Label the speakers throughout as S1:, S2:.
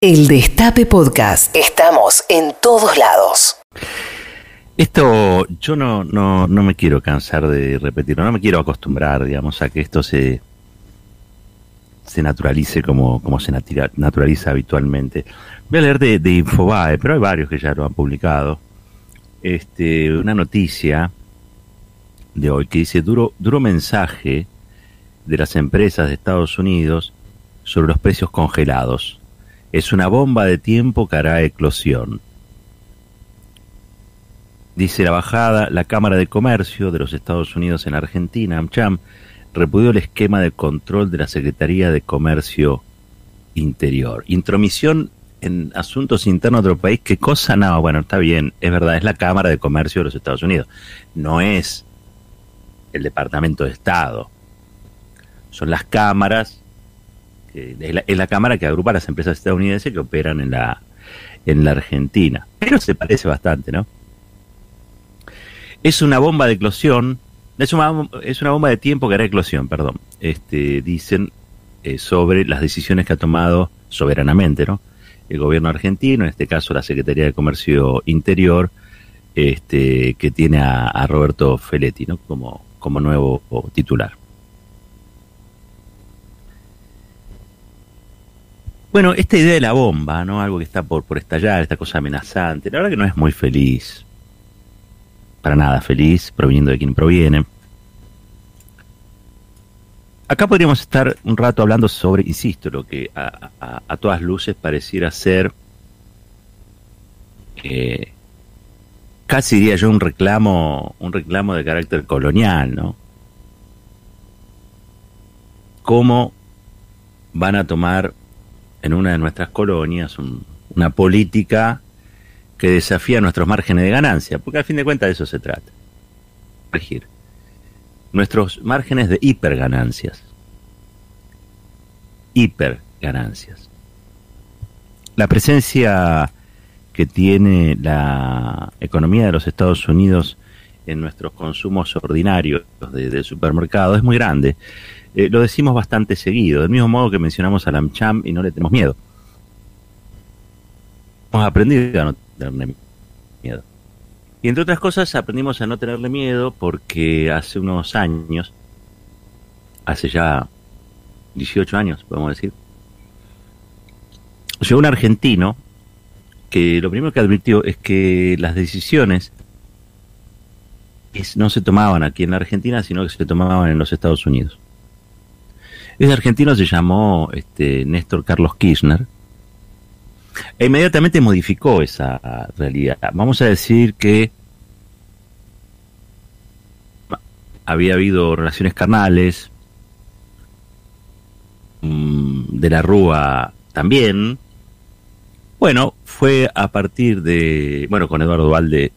S1: El Destape Podcast. Estamos en todos lados.
S2: Esto yo no, no, no me quiero cansar de repetirlo, no me quiero acostumbrar, digamos, a que esto se, se naturalice como, como se naturaliza habitualmente. Voy a leer de, de, Infobae, pero hay varios que ya lo han publicado. Este, una noticia de hoy que dice duro, duro mensaje de las empresas de Estados Unidos sobre los precios congelados es una bomba de tiempo que hará eclosión. Dice la bajada, la Cámara de Comercio de los Estados Unidos en Argentina, AmCham, repudió el esquema de control de la Secretaría de Comercio Interior. Intromisión en asuntos internos de otro país, ¿qué cosa? No, bueno, está bien, es verdad, es la Cámara de Comercio de los Estados Unidos. No es el Departamento de Estado. Son las cámaras es la, cámara que agrupa las empresas estadounidenses que operan en la, en la Argentina. Pero se parece bastante, ¿no? Es una bomba de eclosión, es una, es una bomba de tiempo que hará eclosión, perdón. Este, dicen eh, sobre las decisiones que ha tomado soberanamente, ¿no? El gobierno argentino, en este caso la Secretaría de Comercio Interior, este, que tiene a, a Roberto Feletti, ¿no? Como, como nuevo titular. Bueno, esta idea de la bomba, ¿no? Algo que está por, por estallar, esta cosa amenazante, la verdad que no es muy feliz. Para nada feliz, proviniendo de quien proviene. Acá podríamos estar un rato hablando sobre, insisto, lo que a, todas luces pareciera ser eh, casi diría yo un reclamo, un reclamo de carácter colonial, ¿no? ¿Cómo van a tomar en una de nuestras colonias una política que desafía nuestros márgenes de ganancia, porque al fin de cuentas de eso se trata. Regir nuestros márgenes de hiperganancias. Hiperganancias. La presencia que tiene la economía de los Estados Unidos en nuestros consumos ordinarios de, supermercado es muy grande. Eh, lo decimos bastante seguido, del mismo modo que mencionamos a AmCham y no le tenemos miedo. Hemos aprendido a no tenerle miedo. Y entre otras cosas aprendimos a no tenerle miedo porque hace unos años, hace ya 18 años, podemos decir, llegó un argentino que lo primero que advirtió es que las decisiones no se tomaban aquí en la Argentina, sino que se tomaban en los Estados Unidos. Ese argentino se llamó este, Néstor Carlos Kirchner e inmediatamente modificó esa realidad. Vamos a decir que había habido relaciones carnales, mm, de la Rúa también. Bueno, fue a partir de, bueno, con Eduardo Valde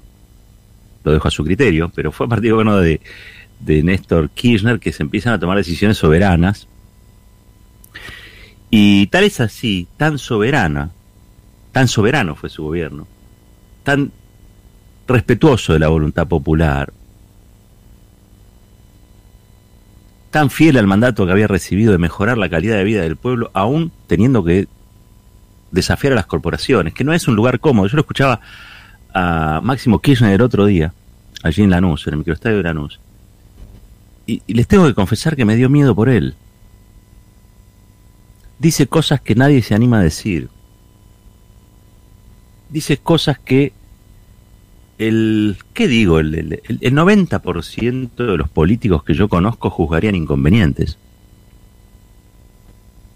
S2: lo dejo a su criterio, pero fue a partir bueno, de, de Néstor Kirchner que se empiezan a tomar decisiones soberanas y tal es así, tan soberana, tan soberano fue su gobierno, tan respetuoso de la voluntad popular, tan fiel al mandato que había recibido de mejorar la calidad de vida del pueblo, aún teniendo que desafiar a las corporaciones, que no es un lugar cómodo. Yo lo escuchaba a Máximo Kirchner otro día, allí en Lanús, en el microestadio de Lanús, y, les tengo que confesar que me dio miedo por él dice cosas que nadie se anima a decir. Dice cosas que el, ¿qué digo? El, el, el 90% de los políticos que yo conozco juzgarían inconvenientes.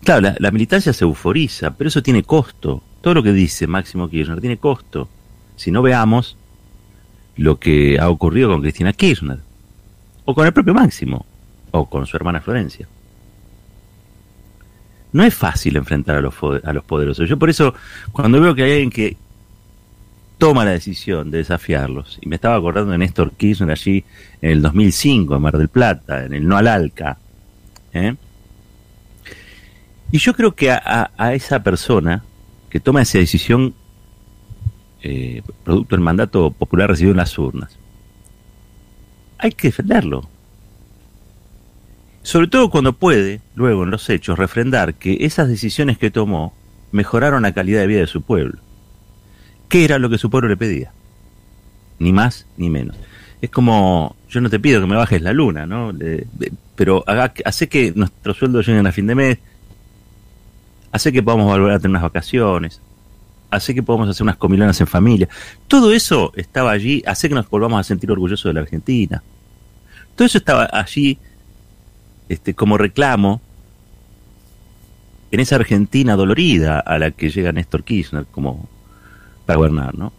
S2: Claro, la, militancia se euforiza, pero eso tiene costo. Todo lo que dice Máximo Kirchner tiene costo. Si no veamos lo que ha ocurrido con Cristina Kirchner, o con el propio Máximo, o con su hermana Florencia no es fácil enfrentar a los, a los poderosos. Yo por eso, cuando veo que hay alguien que toma la decisión de desafiarlos, y me estaba acordando de Néstor Kirchner allí en el 2005, en Mar del Plata, en el No al Alca, ¿eh? y yo creo que a, esa persona que toma esa decisión, eh, producto del mandato popular recibido en las urnas, hay que defenderlo sobre todo cuando puede, luego en los hechos, refrendar que esas decisiones que tomó mejoraron la calidad de vida de su pueblo. ¿Qué era lo que su pueblo le pedía? Ni más ni menos. Es como, yo no te pido que me bajes la luna, ¿no? pero haga, hace que nuestros sueldos lleguen a fin de mes, hace que podamos volver a tener unas vacaciones, hace que podamos hacer unas comilonas en familia. Todo eso estaba allí, hace que nos volvamos a sentir orgullosos de la Argentina. Todo eso estaba allí este, como reclamo en esa Argentina dolorida a la que llega Néstor Kirchner como para gobernar, ¿no?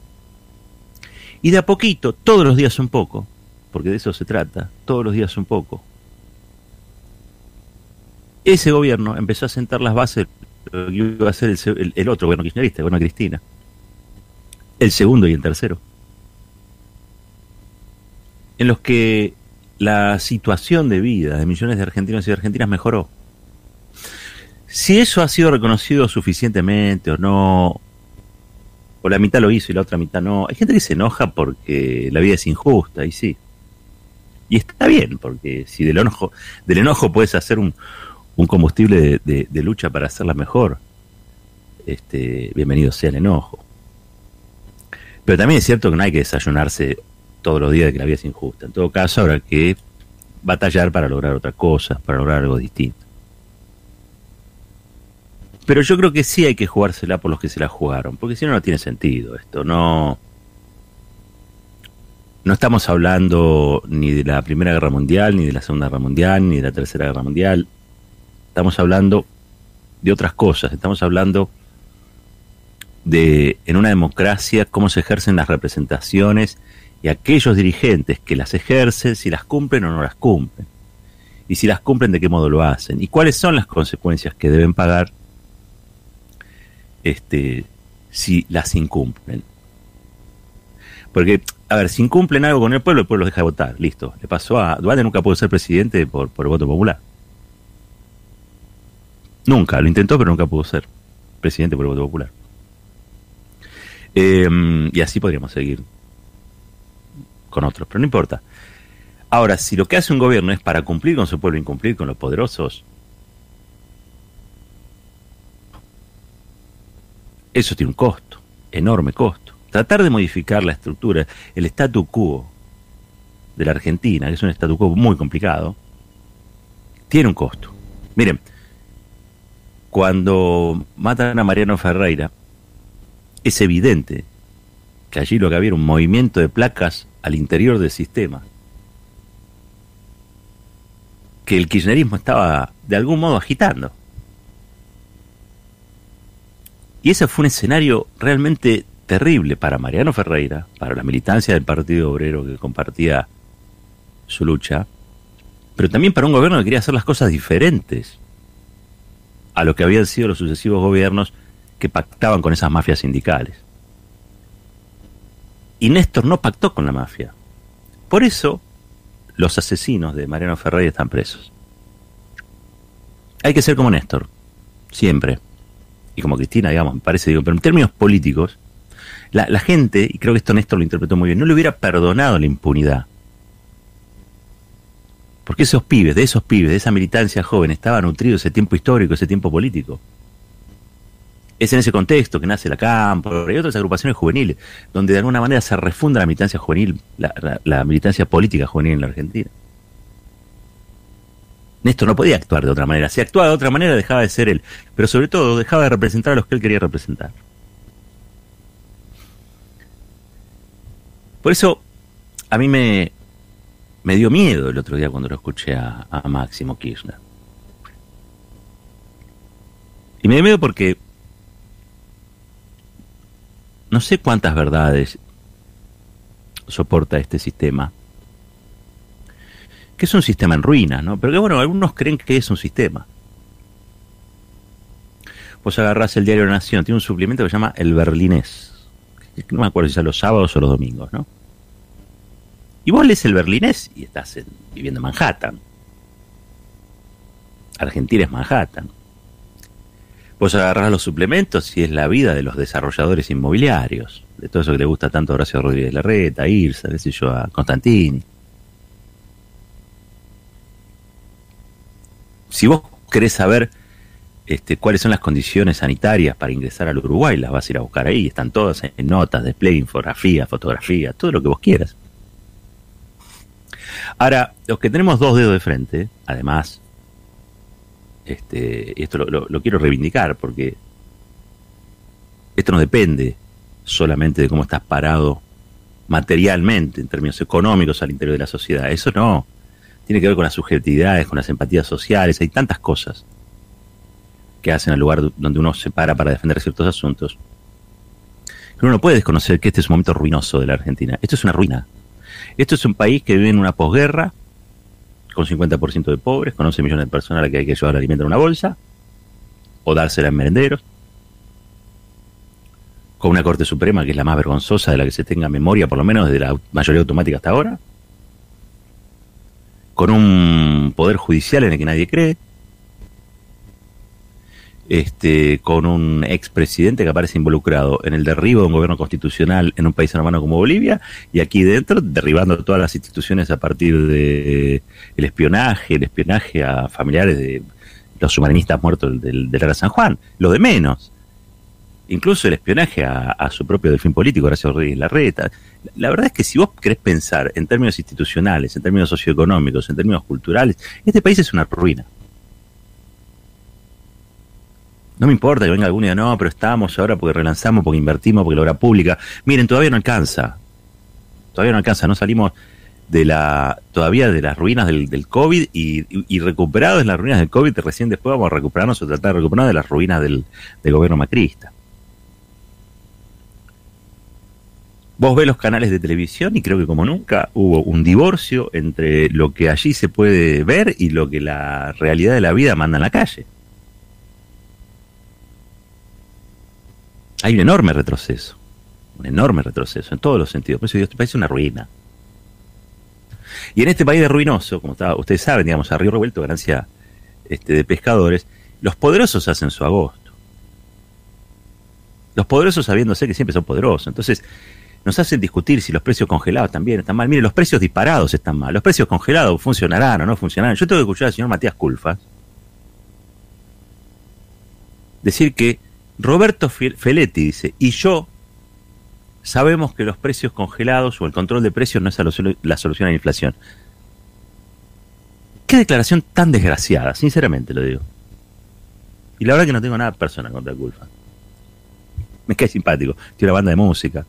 S2: Y de a poquito, todos los días un poco, porque de eso se trata, todos los días un poco, ese gobierno empezó a sentar las bases lo que iba a ser el, otro gobierno kirchnerista, el Cristina, el segundo y el tercero, en los que la situación de vida de millones de argentinos y argentinas mejoró. Si eso ha sido reconocido suficientemente o no, o la mitad lo hizo y la otra mitad no, hay gente que se enoja porque la vida es injusta, y sí. Y está bien, porque si del enojo, del enojo puedes hacer un, un combustible de, lucha para hacerla mejor, este, bienvenido sea el enojo. Pero también es cierto que no hay que desayunarse todos los días de que la vida es injusta. En todo caso, habrá que batallar para lograr otra cosa, para lograr algo distinto. Pero yo creo que sí hay que jugársela por los que se la jugaron, porque si no, no tiene sentido esto. No, no estamos hablando ni de la Primera Guerra Mundial, ni de la Segunda Guerra Mundial, ni de la Tercera Guerra Mundial. Estamos hablando de otras cosas. Estamos hablando de, en una democracia, cómo se ejercen las representaciones y aquellos dirigentes que las ejercen, si las cumplen o no las cumplen. Y si las cumplen, de qué modo lo hacen. Y cuáles son las consecuencias que deben pagar este, si las incumplen. Porque, a ver, si incumplen algo con el pueblo, el pueblo los deja de votar. Listo. Le pasó a Duarte, nunca pudo ser presidente por, por voto popular. Nunca, lo intentó, pero nunca pudo ser presidente por el voto popular. Eh, y así podríamos seguir con otros, pero no importa. Ahora, si lo que hace un gobierno es para cumplir con su pueblo, incumplir con los poderosos, eso tiene un costo, enorme costo. Tratar de modificar la estructura, el statu quo de la Argentina, que es un statu quo muy complicado, tiene un costo. Miren, cuando matan a Mariano Ferreira, es evidente que allí lo que había era un movimiento de placas al interior del sistema. Que el kirchnerismo estaba de algún modo agitando. Y ese fue un escenario realmente terrible para Mariano Ferreira, para la militancia del Partido Obrero que compartía su lucha, pero también para un gobierno que quería hacer las cosas diferentes a lo que habían sido los sucesivos gobiernos que pactaban con esas mafias sindicales. Y Néstor no pactó con la mafia. Por eso los asesinos de Mariano Ferrari están presos. Hay que ser como Néstor, siempre. Y como Cristina, digamos, me parece, digo, pero en términos políticos, la, la gente, y creo que esto Néstor lo interpretó muy bien, no le hubiera perdonado la impunidad. Porque esos pibes, de esos pibes, de esa militancia joven, estaba nutrido ese tiempo histórico, ese tiempo político. Es en ese contexto que nace la Campo y otras agrupaciones juveniles, donde de alguna manera se refunda la militancia juvenil, la, militancia política juvenil en la Argentina. Néstor no podía actuar de otra manera. Si actuaba de otra manera dejaba de ser él, pero sobre todo dejaba de representar a los que él quería representar. Por eso a mí me, me dio miedo el otro día cuando lo escuché a, Máximo Kirchner. Y me dio miedo porque no sé cuántas verdades soporta este sistema, que es un sistema en ruinas, ¿no? Pero que bueno, algunos creen que es un sistema. Vos agarrás el diario Nación, tiene un suplemento que se llama El Berlinés. No me acuerdo si es los sábados o los domingos, ¿no? Y vos lees el berlinés y estás viviendo en Manhattan. Argentina es Manhattan. Vos agarrás los suplementos y es la vida de los desarrolladores inmobiliarios, de todo eso que le gusta tanto a Horacio Rodríguez Larreta, a Irsa, a Constantini. Si vos querés saber este, cuáles son las condiciones sanitarias para ingresar al Uruguay, las vas a ir a buscar ahí, están todas en notas, display, infografía, fotografía, todo lo que vos quieras. Ahora, los que tenemos dos dedos de frente, además, este, esto lo, lo quiero reivindicar porque esto no depende solamente de cómo estás parado materialmente, en términos económicos al interior de la sociedad. Eso no. Tiene que ver con las subjetividades, con las empatías sociales, hay tantas cosas que hacen al lugar donde uno se para para defender ciertos asuntos. Pero uno no puede desconocer que este es un momento ruinoso de la Argentina. Esto es una ruina. Esto es un país que vive en una posguerra, con 50% de pobres, con 11 millones de personas a las que hay que llevar alimento en una bolsa, o dársela en merenderos, con una Corte Suprema que es la más vergonzosa de la que se tenga memoria, por lo menos desde la mayoría automática hasta ahora, con un poder judicial en el que nadie cree, este, con un expresidente que aparece involucrado en el derribo de un gobierno constitucional en un país hermano como Bolivia y aquí dentro derribando todas las instituciones a partir de el espionaje, el espionaje a familiares de los submarinistas muertos del, del, San Juan, lo de menos. Incluso el espionaje a, su propio delfín político, Horacio Rodríguez Larreta. La verdad es que si vos querés pensar en términos institucionales, en términos socioeconómicos, en términos culturales, este país es una ruina. No me importa que venga algún día, no, pero estamos ahora porque relanzamos, porque invertimos, porque la obra pública. Miren, todavía no alcanza. Todavía no alcanza, no salimos de la todavía de las ruinas del, COVID y, y, recuperados en las ruinas del COVID, recién después vamos a recuperarnos o tratar de recuperarnos de las ruinas del, del gobierno macrista. Vos ves los canales de televisión y creo que como nunca hubo un divorcio entre lo que allí se puede ver y lo que la realidad de la vida manda en la calle. Hay un enorme retroceso, un enorme retroceso en todos los sentidos. Por eso este país es una ruina. Y en este país de ruinoso, como ustedes saben, digamos, a Río Revuelto, ganancia este, de pescadores, los poderosos hacen su agosto. Los poderosos sabiéndose que siempre son poderosos. Entonces, nos hacen discutir si los precios congelados también están mal. Mire, los precios disparados están mal. Los precios congelados funcionarán o no funcionarán. Yo tengo que escuchar al señor Matías Culfas decir que Roberto Feletti dice, y yo sabemos que los precios congelados o el control de precios no es la solución a la inflación. Qué declaración tan desgraciada, sinceramente lo digo. Y la verdad que no tengo nada personal contra Culfa. Me cae simpático, tiene una banda de música.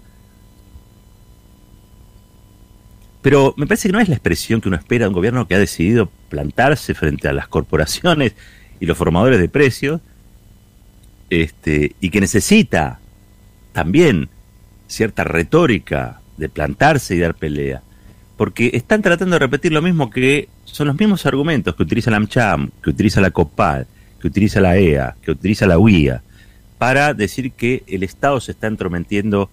S2: Pero me parece que no es la expresión que uno espera de un gobierno que ha decidido plantarse frente a las corporaciones y los formadores de precios este, y que necesita también cierta retórica de plantarse y dar pelea, porque están tratando de repetir lo mismo que son los mismos argumentos que utiliza la AmCham, que utiliza la COPAL, que utiliza la EA, que utiliza la UIA, para decir que el Estado se está entrometiendo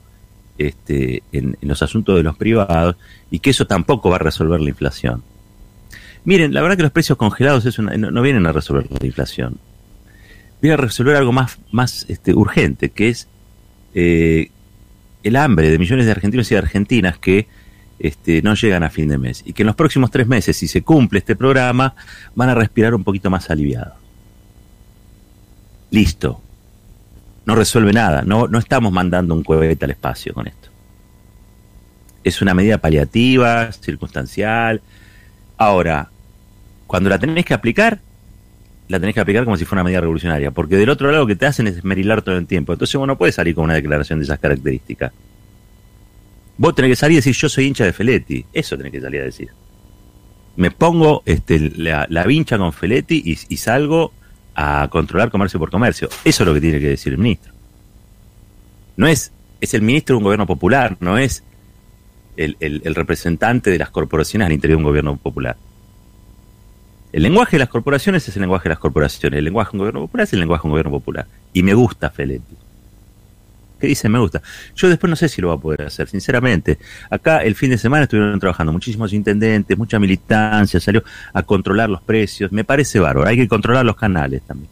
S2: este, en, los asuntos de los privados y que eso tampoco va a resolver la inflación. Miren, la verdad que los precios congelados no vienen a resolver la inflación viene a resolver algo más, más este, urgente, que es eh, el hambre de millones de argentinos y argentinas que este, no llegan a fin de mes. Y que en los próximos tres meses, si se cumple este programa, van a respirar un poquito más aliviados. Listo. No resuelve nada. No, no estamos mandando un cohete al espacio con esto. Es una medida paliativa, circunstancial. Ahora, cuando la tenéis que aplicar, la tenés que aplicar como si fuera una medida revolucionaria, porque del otro lado lo que te hacen es esmerilar todo el tiempo. Entonces vos no puedes salir con una declaración de esas características. Vos tenés que salir y decir yo soy hincha de Feletti. Eso tenés que salir a decir. Me pongo este, la, la vincha con Feletti y, salgo a controlar comercio por comercio. Eso es lo que tiene que decir el ministro. No es, es el ministro de un gobierno popular, no es el, el representante de las corporaciones al interior de un gobierno popular. El lenguaje de las corporaciones es el lenguaje de las corporaciones. El lenguaje de un gobierno popular es el lenguaje de un gobierno popular. Y me gusta Feletti. ¿Qué dice? Me gusta. Yo después no sé si lo va a poder hacer, sinceramente. Acá el fin de semana estuvieron trabajando muchísimos intendentes, mucha militancia, salió a controlar los precios. Me parece bárbaro. Hay que controlar los canales también.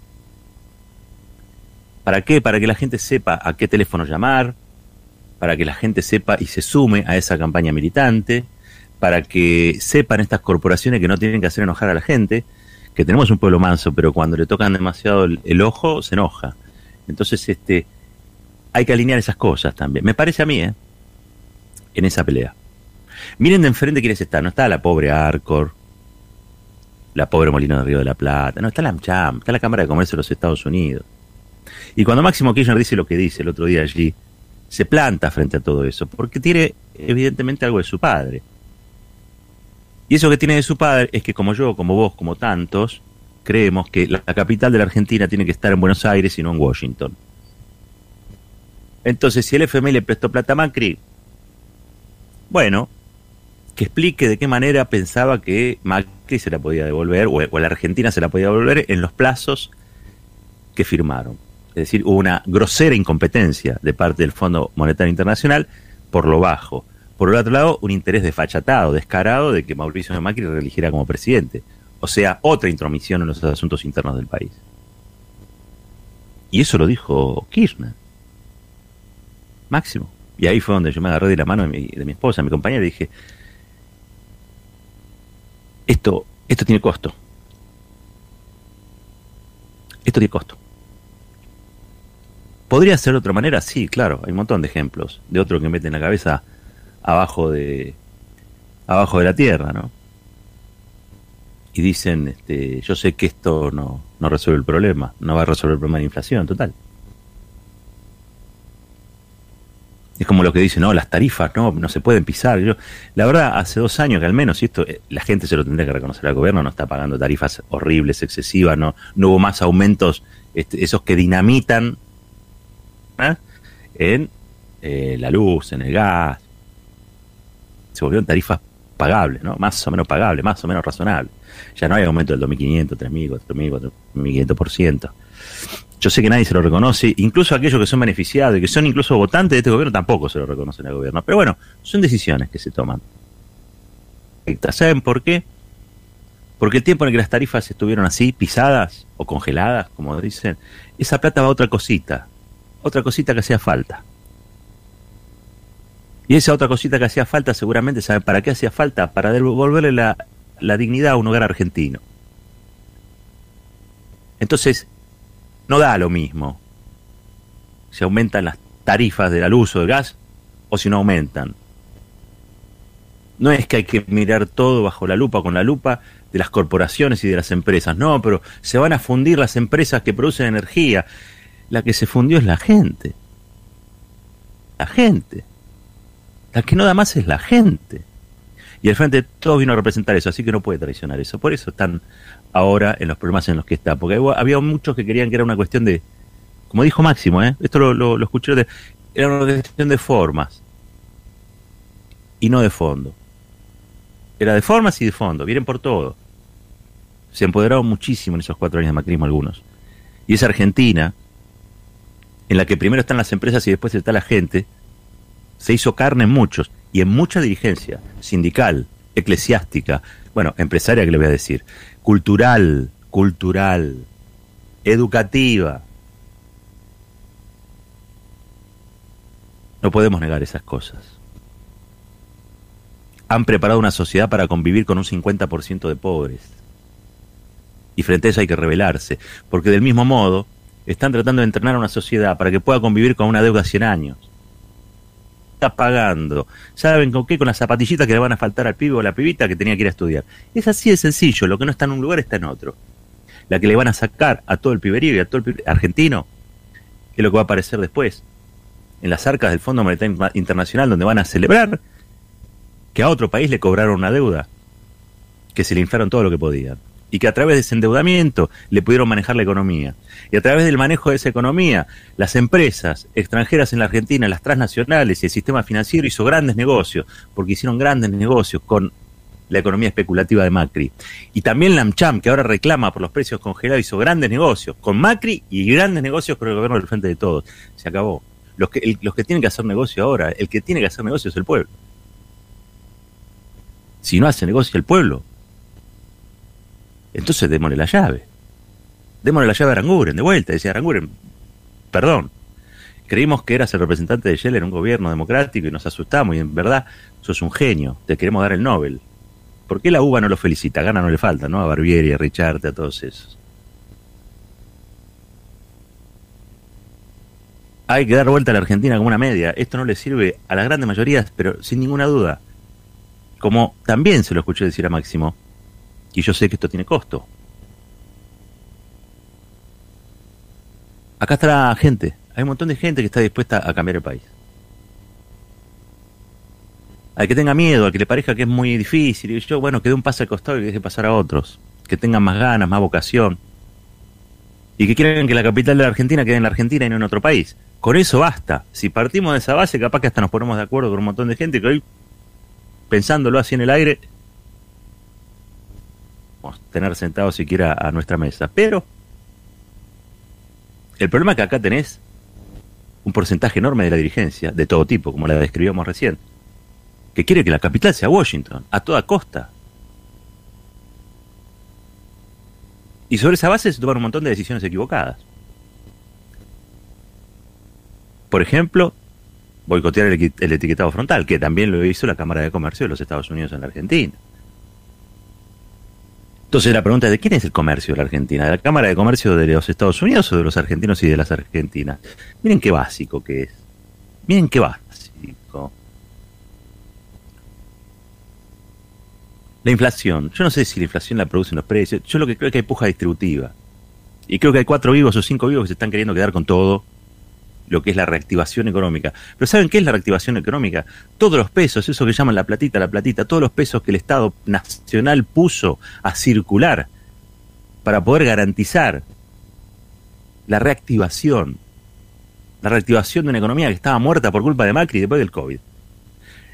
S2: ¿Para qué? Para que la gente sepa a qué teléfono llamar, para que la gente sepa y se sume a esa campaña militante, para que sepan estas corporaciones que no tienen que hacer enojar a la gente, que tenemos un pueblo manso, pero cuando le tocan demasiado el, ojo, se enoja. Entonces, este, hay que alinear esas cosas también. Me parece a mí, ¿eh? En esa pelea. Miren de enfrente quiénes están. No está la pobre Arcor, la pobre Molino de Río de la Plata, no, está la AmCham, está la Cámara de Comercio de los Estados Unidos. Y cuando Máximo Kirchner dice lo que dice el otro día allí, se planta frente a todo eso, porque tiene evidentemente algo de su padre. Y eso que tiene de su padre es que como yo, como vos, como tantos, creemos que la capital de la Argentina tiene que estar en Buenos Aires y no en Washington. Entonces, si el FMI le prestó plata a Macri, bueno, que explique de qué manera pensaba que Macri se la podía devolver, o, la Argentina se la podía devolver en los plazos que firmaron. Es decir, hubo una grosera incompetencia de parte del Fondo Monetario Internacional por lo bajo. Por el otro lado, un interés desfachatado, descarado de que Mauricio Macri reeligiera como presidente. O sea, otra intromisión en los asuntos internos del país. Y eso lo dijo Kirchner. Máximo. Y ahí fue donde yo me agarré de la mano de mi, de mi esposa, mi compañera, y dije, esto, esto tiene costo. Esto tiene costo. ¿Podría ser de otra manera? Sí, claro, hay un montón de ejemplos de otro que meten la cabeza abajo de abajo de la tierra, ¿no? Y dicen, este, yo sé que esto no, no resuelve el problema, no va a resolver el problema de inflación, total. Es como lo que dicen, no, las tarifas no, no se pueden pisar. Yo, la verdad, hace dos años que al menos, y esto eh, la gente se lo tendría que reconocer al gobierno, no está pagando tarifas horribles, excesivas, no, no hubo más aumentos, este, esos que dinamitan ¿eh? en eh, la luz, en el gas. Se volvieron tarifas pagables, ¿no? Más o menos pagables, más o menos razonables. Ya no hay aumento del 2.500, 3.000, 4.000, 4.500%. Yo sé que nadie se lo reconoce, incluso aquellos que son beneficiados y que son incluso votantes de este gobierno tampoco se lo reconocen al gobierno. Pero bueno, son decisiones que se toman. ¿Saben por qué? Porque el tiempo en el que las tarifas estuvieron así, pisadas o congeladas, como dicen, esa plata va a otra cosita, otra cosita que hacía falta. Y esa otra cosita que hacía falta, seguramente, ¿saben para qué hacía falta? Para devolverle la, la dignidad a un hogar argentino. Entonces, no da lo mismo si aumentan las tarifas de la luz o del gas o si no aumentan. No es que hay que mirar todo bajo la lupa, con la lupa de las corporaciones y de las empresas. No, pero se van a fundir las empresas que producen energía. La que se fundió es la gente. La gente. La que no da más es la gente. Y el Frente de Todos vino a representar eso, así que no puede traicionar eso. Por eso están ahora en los problemas en los que está. Porque había muchos que querían que era una cuestión de, como dijo Máximo, ¿eh? esto lo, escuché, de, era una cuestión de formas y no de fondo. Era de formas y de fondo, vienen por todo. Se empoderaron muchísimo en esos cuatro años de macrismo algunos. Y esa Argentina, en la que primero están las empresas y después está la gente, se hizo carne en muchos y en mucha dirigencia, sindical, eclesiástica, bueno, empresaria que le voy a decir, cultural, cultural, educativa. No podemos negar esas cosas. Han preparado una sociedad para convivir con un 50% de pobres. Y frente a eso hay que rebelarse, porque del mismo modo están tratando de entrenar a una sociedad para que pueda convivir con una deuda a 100 años está pagando. ¿Saben con qué? Con las zapatillitas que le van a faltar al pibe o a la pibita que tenía que ir a estudiar. Es así de sencillo, lo que no está en un lugar está en otro. La que le van a sacar a todo el piberío y a todo el argentino es lo que va a aparecer después. En las arcas del Fondo Monetario Internacional, donde van a celebrar que a otro país le cobraron una deuda, que se le inflaron todo lo que podían y que a través de ese endeudamiento le pudieron manejar la economía. Y a través del manejo de esa economía, las empresas extranjeras en la Argentina, las transnacionales y el sistema financiero hizo grandes negocios, porque hicieron grandes negocios con la economía especulativa de Macri. Y también la AmCham, que ahora reclama por los precios congelados, hizo grandes negocios con Macri y grandes negocios con el gobierno del Frente de Todos. Se acabó. Los que, los que tienen que hacer negocio ahora, el que tiene que hacer negocio es el pueblo. Si no hace negocio el pueblo, entonces démosle la llave. Démosle la llave a Aranguren, de vuelta. Decía Aranguren, perdón. Creímos que eras el representante de Shell en un gobierno democrático y nos asustamos. Y en verdad, sos un genio. Te queremos dar el Nobel. ¿Por qué la uva no lo felicita? Gana no le falta, ¿no? A Barbieri, a Richard, a todos esos. Hay que dar vuelta a la Argentina como una media. Esto no le sirve a la grande mayoría, pero sin ninguna duda. Como también se lo escuché decir a Máximo, y yo sé que esto tiene costo. Acá está la gente. Hay un montón de gente que está dispuesta a cambiar el país. Al que tenga miedo, al que le parezca que es muy difícil, y yo, bueno, que dé un paso al costado y deje pasar a otros. Que tengan más ganas, más vocación. Y que quieran que la capital de la Argentina quede en la Argentina y no en otro país. Con eso basta. Si partimos de esa base, capaz que hasta nos ponemos de acuerdo con un montón de gente que hoy, pensándolo así en el aire, tener sentado siquiera a nuestra mesa. Pero el problema es que acá tenés un porcentaje enorme de la dirigencia, de todo tipo, como la describíamos recién, que quiere que la capital sea Washington, a toda costa. Y sobre esa base se toman un montón de decisiones equivocadas. Por ejemplo, boicotear el, el, etiquetado frontal, que también lo hizo la Cámara de Comercio de los Estados Unidos en la Argentina. Entonces la pregunta es, ¿de quién es el comercio de la Argentina? ¿De la Cámara de Comercio de los Estados Unidos o de los argentinos y de las argentinas? Miren qué básico que es. Miren qué básico. La inflación. Yo no sé si la inflación la producen los precios. Yo lo que creo es que hay puja distributiva. Y creo que hay cuatro vivos o cinco vivos que se están queriendo quedar con todo lo que es la reactivación económica. Pero ¿saben qué es la reactivación económica? Todos los pesos, eso que llaman la platita, la platita, todos los pesos que el Estado Nacional puso a circular para poder garantizar la reactivación, la reactivación de una economía que estaba muerta por culpa de Macri después del COVID.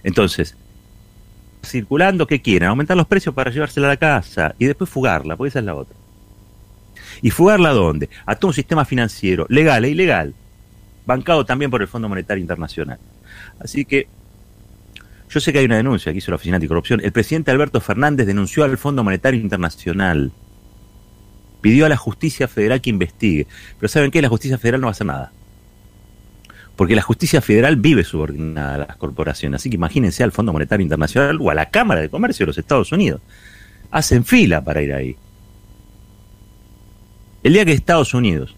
S2: Entonces, circulando, ¿qué quieren? Aumentar los precios para llevársela a la casa y después fugarla, porque esa es la otra. ¿Y fugarla a dónde? A todo un sistema financiero, legal e ilegal, bancado también por el Fondo Monetario Internacional. Así que yo sé que hay una denuncia que hizo la Oficina Anticorrupción. El presidente Alberto Fernández denunció al Fondo Monetario Internacional. Pidió a la justicia federal que investigue. Pero ¿saben qué? La justicia federal no va a hacer nada. Porque la justicia federal vive subordinada a las corporaciones. Así que imagínense al Fondo Monetario Internacional o a la Cámara de Comercio de los Estados Unidos. Hacen fila para ir ahí. El día que Estados Unidos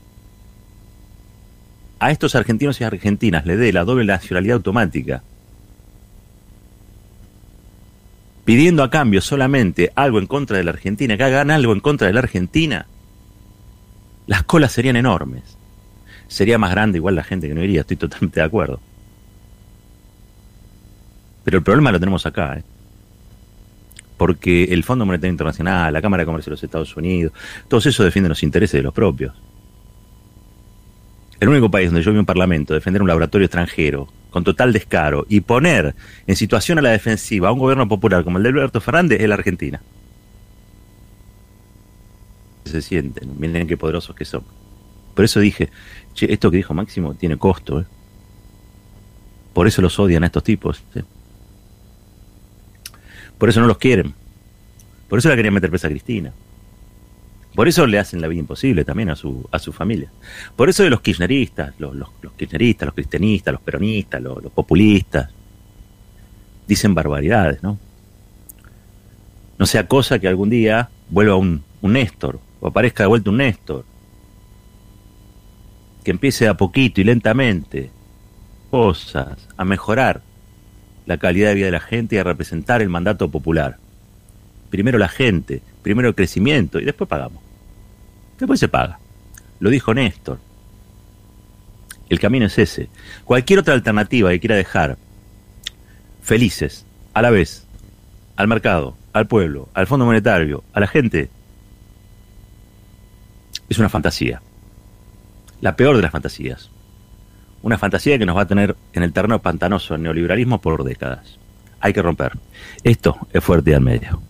S2: a estos argentinos y argentinas le dé la doble nacionalidad automática, pidiendo a cambio solamente algo en contra de la Argentina, que hagan algo en contra de la Argentina, las colas serían enormes sería más grande igual la gente que no iría, estoy totalmente de acuerdo. Pero el problema lo tenemos acá, ¿eh? porque el Fondo Monetario Internacional, la Cámara de Comercio de los Estados Unidos, todos esos defienden los intereses de los propios. El único país donde yo vi un parlamento defender un laboratorio extranjero con total descaro y poner en situación a la defensiva a un gobierno popular como el de Alberto Fernández es la Argentina. Se sienten, miren qué poderosos que son. Por eso dije, che, esto que dijo Máximo tiene costo. ¿eh? Por eso los odian a estos tipos. Por eso no los quieren. Por eso la querían meter presa a Cristina. Por eso le hacen la vida imposible también a su, a su familia. Por eso de los kirchneristas, los, kirchneristas, los cristianistas, los peronistas, los, los, populistas, dicen barbaridades, ¿no? No sea cosa que algún día vuelva un, un Néstor, o aparezca de vuelta un Néstor, que empiece a poquito y lentamente cosas, a mejorar la calidad de vida de la gente y a representar el mandato popular. Primero la gente, primero el crecimiento y después pagamos. Después se paga. Lo dijo Néstor. El camino es ese. Cualquier otra alternativa que quiera dejar felices a la vez al mercado, al pueblo, al Fondo Monetario, a la gente, es una fantasía la peor de las fantasías. Una fantasía que nos va a tener en el terreno pantanoso del neoliberalismo por décadas. Hay que romper. Esto es Fuerte y al Medio.